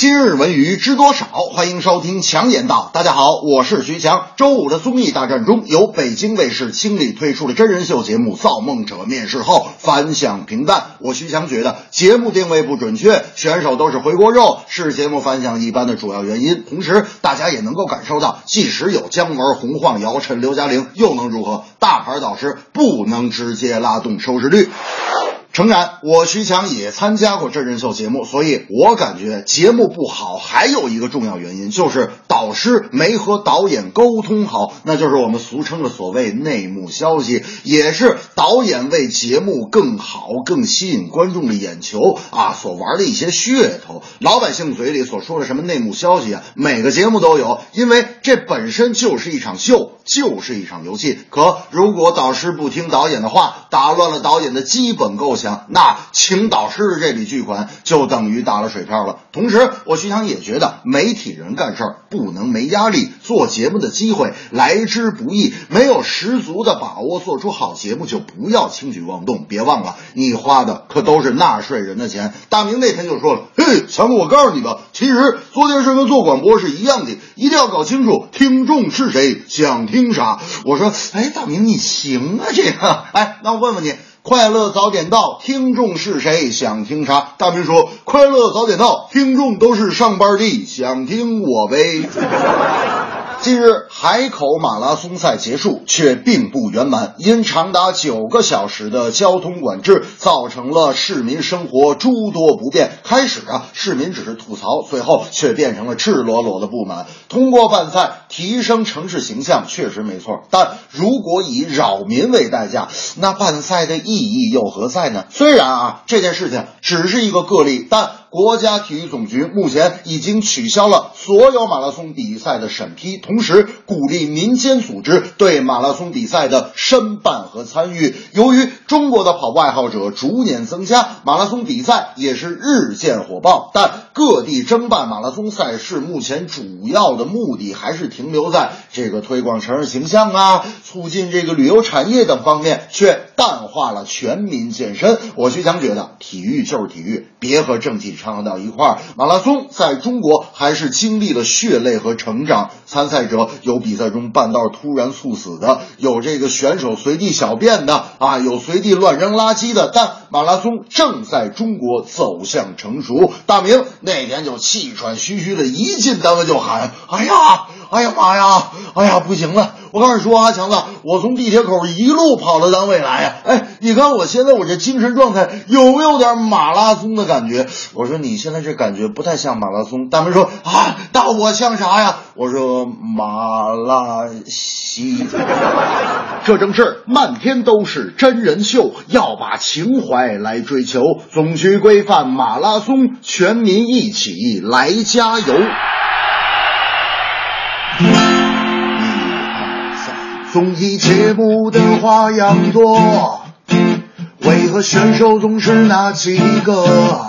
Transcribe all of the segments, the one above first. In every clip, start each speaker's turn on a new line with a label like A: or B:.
A: 今日文娱知多少？欢迎收听强言道。大家好，我是徐强。周五的综艺大战中，由北京卫视倾力推出的真人秀节目《造梦者》面试后反响平淡。我徐强觉得节目定位不准确，选手都是回锅肉，是节目反响一般的主要原因。同时，大家也能够感受到，即使有姜文、洪晃、姚晨、刘嘉玲，又能如何？大牌导师不能直接拉动收视率。诚然，我徐强也参加过真人秀节目，所以我感觉节目不好，还有一个重要原因就是导师没和导演沟通好，那就是我们俗称的所谓内幕消息，也是导演为节目更好、更吸引观众的眼球啊所玩的一些噱头。老百姓嘴里所说的什么内幕消息啊，每个节目都有，因为这本身就是一场秀，就是一场游戏。可如果导师不听导演的话，打乱了导演的基本构想。那请导师的这笔巨款就等于打了水漂了。同时，我徐强也觉得媒体人干事儿不能没压力，做节目的机会来之不易，没有十足的把握做出好节目就不要轻举妄动。别忘了，你花的可都是纳税人的钱。大明那天就说了：“嘿，强哥，我告诉你吧，其实做电视跟做广播是一样的，一定要搞清楚听众是谁，想听啥。”我说：“哎，大明你行啊，这个。哎，那我问问你。”快乐早点到，听众是谁？想听啥？大明说：“快乐早点到，听众都是上班的，想听我呗。”近日，海口马拉松赛结束，却并不圆满，因长达九个小时的交通管制，造成了市民生活诸多不便。开始啊，市民只是吐槽，最后却变成了赤裸裸的不满。通过办赛提升城市形象确实没错，但如果以扰民为代价，那办赛的意义又何在呢？虽然啊，这件事情只是一个个例，但。国家体育总局目前已经取消了所有马拉松比赛的审批，同时鼓励民间组织对马拉松比赛的申办和参与。由于中国的跑步爱好者逐年增加，马拉松比赛也是日渐火爆，但各地争办马拉松赛事目前主要的目的还是停留在这个推广城市形象啊、促进这个旅游产业等方面，却淡化了全民健身。我徐强觉得，体育就是体育，别和政绩唱到一块儿。马拉松在中国还是经历了血泪和成长。参赛者有比赛中半道突然猝死的，有这个选手随地小便的啊，有随地乱扔垃圾的。但马拉松正在中国走向成熟。大明那天就气喘吁吁的，一进单位就喊：“哎呀，哎呀妈呀，哎呀，不行了！我跟你说啊，强子，我从地铁口一路跑到单位来呀，哎，你看我现在我这精神状态有没有点马拉松的感觉？我说你现在这感觉不太像马拉松。大明说啊，那我像啥呀？我说马拉西。这正是漫天都是真人秀，要把情怀来追求。总局规范马拉松，全民一起来加油。综艺节目的花样多，为何选手总是那几个？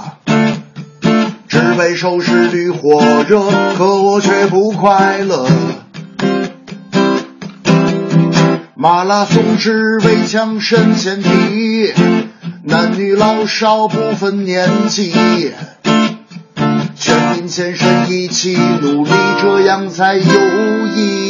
A: 只为收视率火热，可我却不快乐。马拉松只为强身健体，男女老少不分年纪，全民健身一起努力，这样才有意义。